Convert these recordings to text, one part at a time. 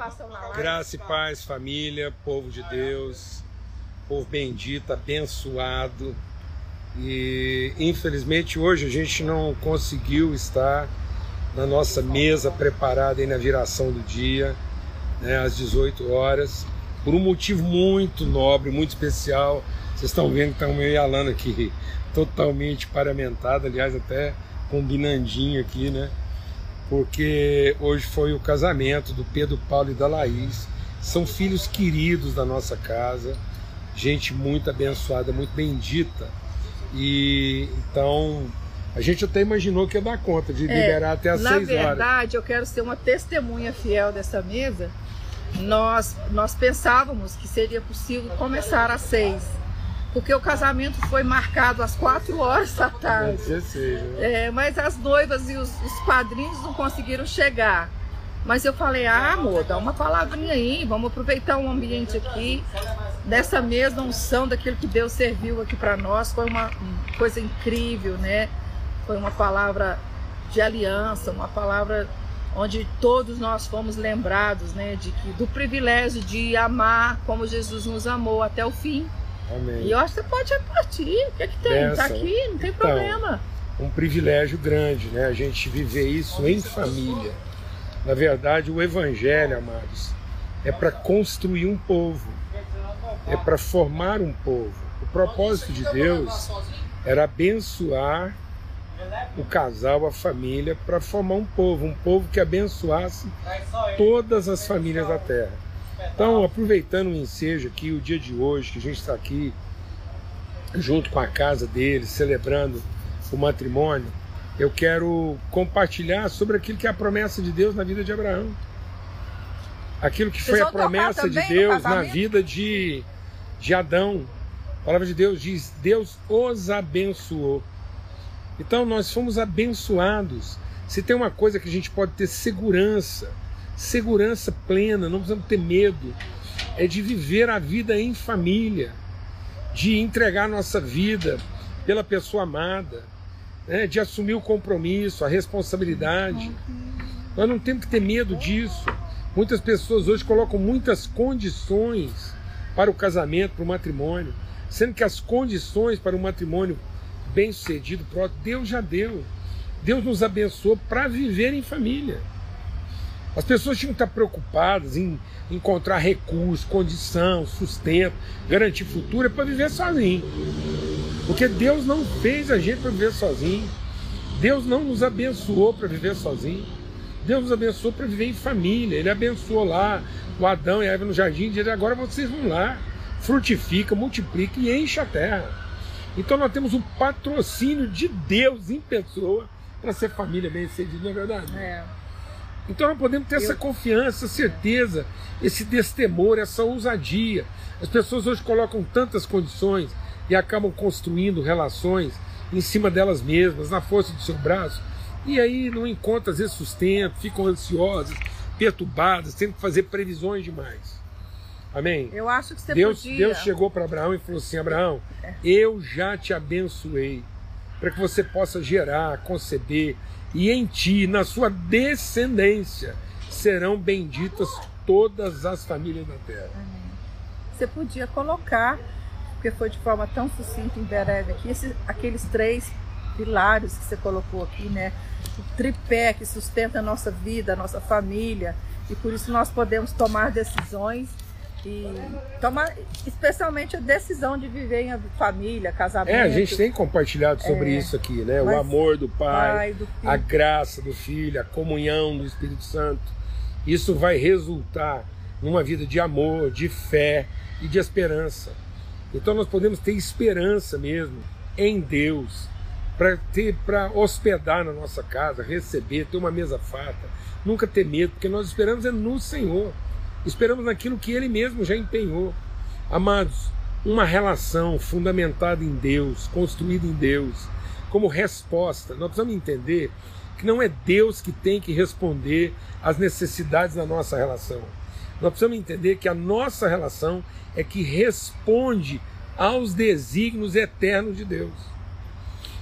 participação na live. Graça e paz, família, povo de Deus, povo bendito, abençoado. E infelizmente hoje a gente não conseguiu estar na nossa mesa preparada aí na viração do dia, né, às 18 horas, por um motivo muito nobre, muito especial. Vocês estão vendo que estão meio e Alana aqui, totalmente paramentada, aliás, até combinandinho aqui, né? Porque hoje foi o casamento do Pedro Paulo e da Laís. São filhos queridos da nossa casa, gente muito abençoada, muito bendita. E então a gente até imaginou que ia dar conta de É, liberar até às Na seis horas. verdade, eu quero ser uma testemunha fiel dessa mesa. Nós, nós pensávamos que seria possível começar às seis, porque o casamento foi marcado às quatro horas da tarde. seja. né? É, mas as noivas e os, os padrinhos não conseguiram chegar. Mas eu falei, ah, amor, dá uma palavrinha aí, vamos aproveitar o ambiente aqui, dessa mesma unção daquilo que Deus serviu aqui para nós. Foi uma uma coisa incrível, né? Foi uma palavra de aliança, uma palavra onde todos nós fomos lembrados, né, de que do privilégio de amar como Jesus nos amou até o fim. Amém. E eu acho que você pode repartir. O que é que tem? Tá Benção. aqui, não tem Então, problema. um privilégio grande, né? A gente viver isso em família. Na verdade, o evangelho, amados, é para construir um povo, é para formar um povo. O propósito de Deus era abençoar o casal, a família, para formar um povo, um povo que abençoasse todas as famílias da terra. Então, aproveitando o ensejo aqui, o dia de hoje, que a gente está aqui junto com a casa deles, celebrando o matrimônio, eu quero compartilhar sobre aquilo que é a promessa de Deus na vida de Abraão. Aquilo que Vocês foi a promessa de Deus na vida de, de Adão. A palavra de Deus diz: Deus os abençoou. Então nós fomos abençoados. Se tem uma coisa que a gente pode ter segurança, segurança plena, não precisamos ter medo, é de viver a vida em família, de entregar nossa vida pela pessoa amada, né, de assumir o compromisso, a responsabilidade. Nós não temos que ter medo disso. Muitas pessoas hoje colocam muitas condições para o casamento, para o matrimônio, sendo que as condições para o matrimônio bem sucedido, próximo, Deus já deu. Deus nos abençoou para viver em família. As pessoas tinham que estar preocupadas em encontrar recursos, condição, sustento, garantir futuro é para viver sozinho. Porque Deus não fez a gente para viver sozinho. Deus não nos abençoou para viver sozinho. Deus nos abençoou para viver em família. Ele abençoou lá o Adão e a Eva no jardim e disse: agora vocês vão lá, frutifica, multiplica e enche a terra. Então nós temos um patrocínio de Deus em pessoa para ser família bem sucedida, não é verdade? É. Então nós podemos ter essa Eu- confiança, essa certeza, esse destemor, essa ousadia. As pessoas hoje colocam tantas condições e acabam construindo relações em cima delas mesmas, na força do seu braço, e aí não encontram às vezes sustento, ficam ansiosas, perturbadas, tendo que fazer previsões demais. Amém? Eu acho que você Deus, podia. Deus chegou para Abraão e falou assim: Abraão, eu já te abençoei para que você possa gerar, conceber, e em ti, na sua descendência, serão benditas todas as famílias da terra. Você podia colocar, porque foi de forma tão sucinta e breve aqui, esses, aqueles três pilares que você colocou aqui, né? O tripé que sustenta a nossa vida, a nossa família, e por isso nós podemos tomar decisões e tomar especialmente a decisão de viver em família, casamento. É, a gente tem compartilhado sobre É, isso aqui, né? O amor do Pai, pai, do a graça do Filho, a comunhão do Espírito Santo. Isso vai resultar numa vida de amor, de fé e de esperança. Então nós podemos ter esperança mesmo em Deus para ter para hospedar na nossa casa, receber, ter uma mesa farta, nunca ter medo, porque nós esperamos é no Senhor. Esperamos naquilo que ele mesmo já empenhou. Amados, uma relação fundamentada em Deus, construída em Deus, como resposta. Nós precisamos entender que não é Deus que tem que responder às necessidades da nossa relação. Nós precisamos entender que a nossa relação é que responde aos desígnios eternos de Deus.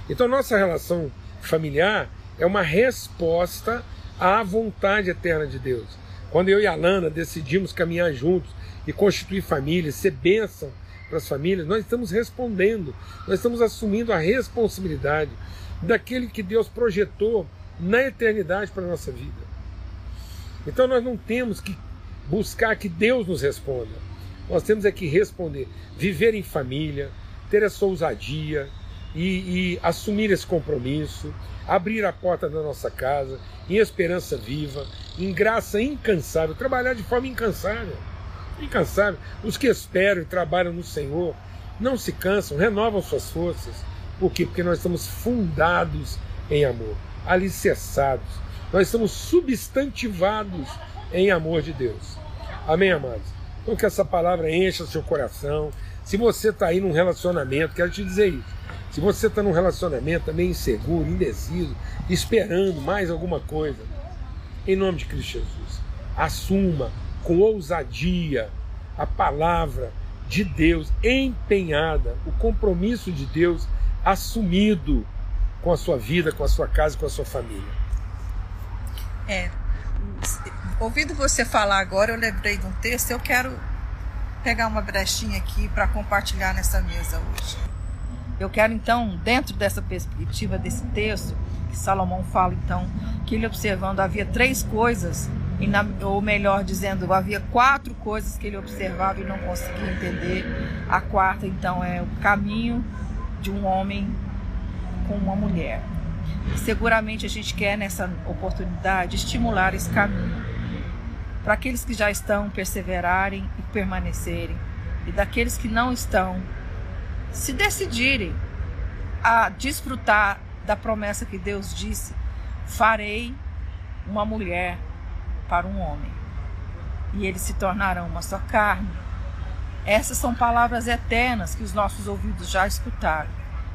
Então, nossa relação familiar é uma resposta à vontade eterna de Deus. Quando eu e a Lana decidimos caminhar juntos e constituir família, ser bênção para as famílias, nós estamos respondendo, nós estamos assumindo a responsabilidade daquele que Deus projetou na eternidade para a nossa vida. Então nós não temos que buscar que Deus nos responda. Nós temos é que responder, viver em família, ter essa ousadia e, e assumir esse compromisso, abrir a porta da nossa casa em esperança viva, em graça incansável, trabalhar de forma incansável. Incansável. Os que esperam e trabalham no Senhor não se cansam, renovam suas forças. Por quê? Porque nós estamos fundados em amor, alicerçados. Nós estamos substantivados em amor de Deus. Amém, amados? Então que essa palavra encha seu coração. Se você está aí num relacionamento, quero te dizer isso. Se você está num relacionamento também inseguro, indeciso, esperando mais alguma coisa, em nome de Cristo Jesus, assuma com ousadia a palavra de Deus empenhada, o compromisso de Deus assumido com a sua vida, com a sua casa, com a sua família. É. Ouvindo você falar agora, eu lembrei de um texto, eu quero pegar uma brechinha aqui para compartilhar nessa mesa hoje. Eu quero então, dentro dessa perspectiva desse texto, que Salomão fala então, que ele observando havia três coisas, na, ou melhor dizendo, havia quatro coisas que ele observava e não conseguia entender. A quarta então é o caminho de um homem com uma mulher. Seguramente a gente quer nessa oportunidade estimular esse caminho para aqueles que já estão perseverarem e permanecerem e daqueles que não estão se decidirem a desfrutar da promessa que Deus disse: farei uma mulher para um homem e eles se tornarão uma só carne. Essas são palavras eternas que os nossos ouvidos já escutaram,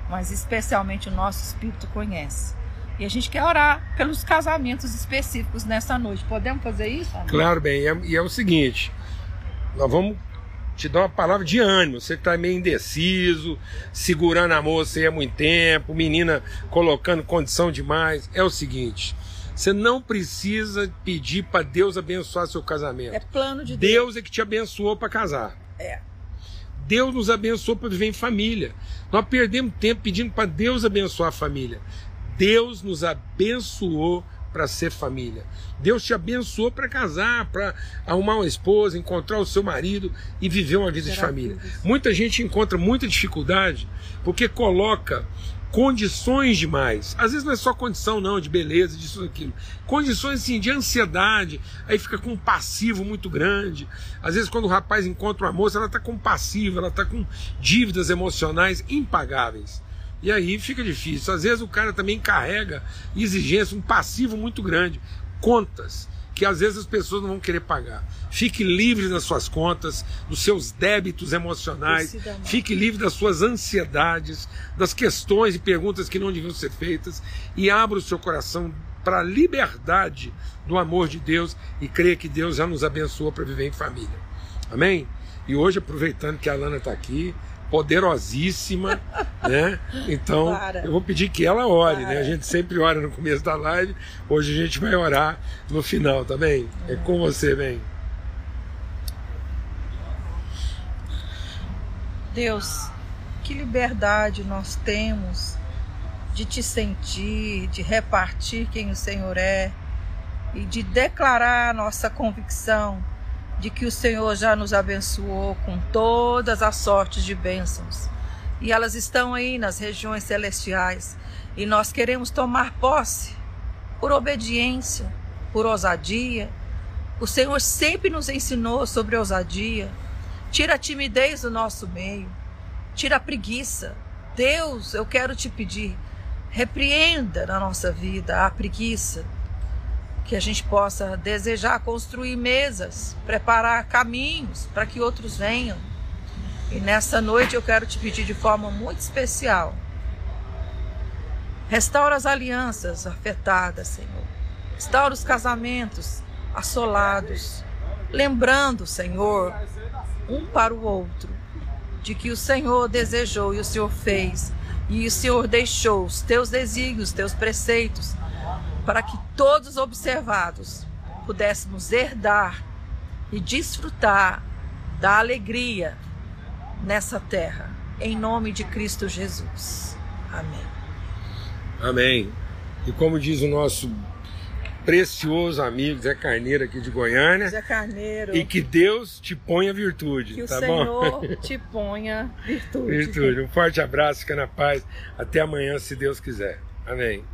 mas especialmente o nosso espírito conhece. E a gente quer orar pelos casamentos específicos nessa noite. Podemos fazer isso? Claro, bem. E é, e é o seguinte: nós vamos te dar uma palavra de ânimo. Você está meio indeciso, segurando a moça aí há muito tempo, menina colocando condição demais. É o seguinte: você não precisa pedir para Deus abençoar seu casamento. É plano de Deus. Deus é que te abençoou para casar. É. Deus nos abençoou para viver em família. Nós perdemos tempo pedindo para Deus abençoar a família. Deus nos abençoou para ser família. Deus te abençoou para casar, para arrumar uma esposa, encontrar o seu marido e viver uma vida Será de família. Muita gente encontra muita dificuldade porque coloca condições demais. Às vezes não é só condição não de beleza, disso aquilo. Condições assim de ansiedade, aí fica com um passivo muito grande. Às vezes quando o rapaz encontra uma moça, ela está com passivo, ela está com dívidas emocionais impagáveis. E aí fica difícil. Às vezes o cara também carrega exigência, um passivo muito grande, contas que às vezes as pessoas não vão querer pagar. Fique livre das suas contas, dos seus débitos emocionais, fique livre das suas ansiedades, das questões e perguntas que não deviam ser feitas e abra o seu coração para a liberdade do amor de Deus e creia que Deus já nos abençoou para viver em família. Amém? E hoje, aproveitando que a Lana está aqui, poderosíssima, né? Então, Para. eu vou pedir que ela ore, Para. né? A gente sempre ora no começo da live, hoje a gente vai orar no final, tá bem? É com você, bem. Deus, que liberdade nós temos de te sentir, de repartir quem o Senhor é e de declarar nossa convicção de que o Senhor já nos abençoou com todas as sortes de bênçãos. E elas estão aí nas regiões celestiais. E nós queremos tomar posse por obediência, por ousadia. O Senhor sempre nos ensinou sobre ousadia. Tira a timidez do nosso meio. Tira a preguiça. Deus, eu quero te pedir, repreenda na nossa vida a preguiça, que a gente possa desejar construir mesas, preparar caminhos para que outros venham. E nessa noite eu quero te pedir de forma muito especial. Restaura as alianças afetadas, Senhor. Restaura os casamentos assolados. Lembrando, Senhor, um para o outro, de que o Senhor desejou e o Senhor fez, e o Senhor deixou os teus desígnios, os teus preceitos para que todos observados pudéssemos herdar e desfrutar da alegria nessa terra. Em nome de Cristo Jesus. Amém. Amém. E como diz o nosso precioso amigo Zé Carneiro aqui de Goiânia. Zé Carneiro. E que Deus te ponha virtude. Que tá o bom? Senhor te ponha virtude. Virtude. Um forte abraço, fica na paz. Até amanhã, se Deus quiser. Amém.